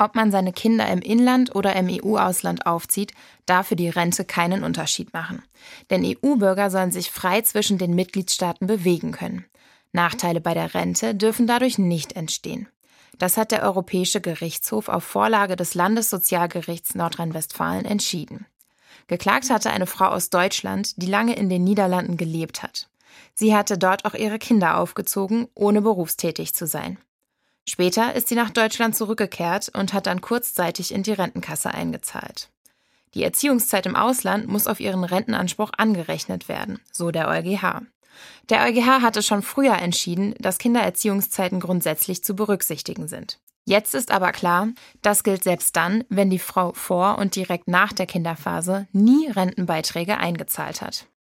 Ob man seine Kinder im Inland oder im EU-Ausland aufzieht, darf für die Rente keinen Unterschied machen. Denn EU-Bürger sollen sich frei zwischen den Mitgliedstaaten bewegen können. Nachteile bei der Rente dürfen dadurch nicht entstehen. Das hat der Europäische Gerichtshof auf Vorlage des Landessozialgerichts Nordrhein-Westfalen entschieden. Geklagt hatte eine Frau aus Deutschland, die lange in den Niederlanden gelebt hat. Sie hatte dort auch ihre Kinder aufgezogen, ohne berufstätig zu sein. Später ist sie nach Deutschland zurückgekehrt und hat dann kurzzeitig in die Rentenkasse eingezahlt. Die Erziehungszeit im Ausland muss auf ihren Rentenanspruch angerechnet werden, so der EuGH. Der EuGH hatte schon früher entschieden, dass Kindererziehungszeiten grundsätzlich zu berücksichtigen sind. Jetzt ist aber klar, das gilt selbst dann, wenn die Frau vor und direkt nach der Kinderphase nie Rentenbeiträge eingezahlt hat.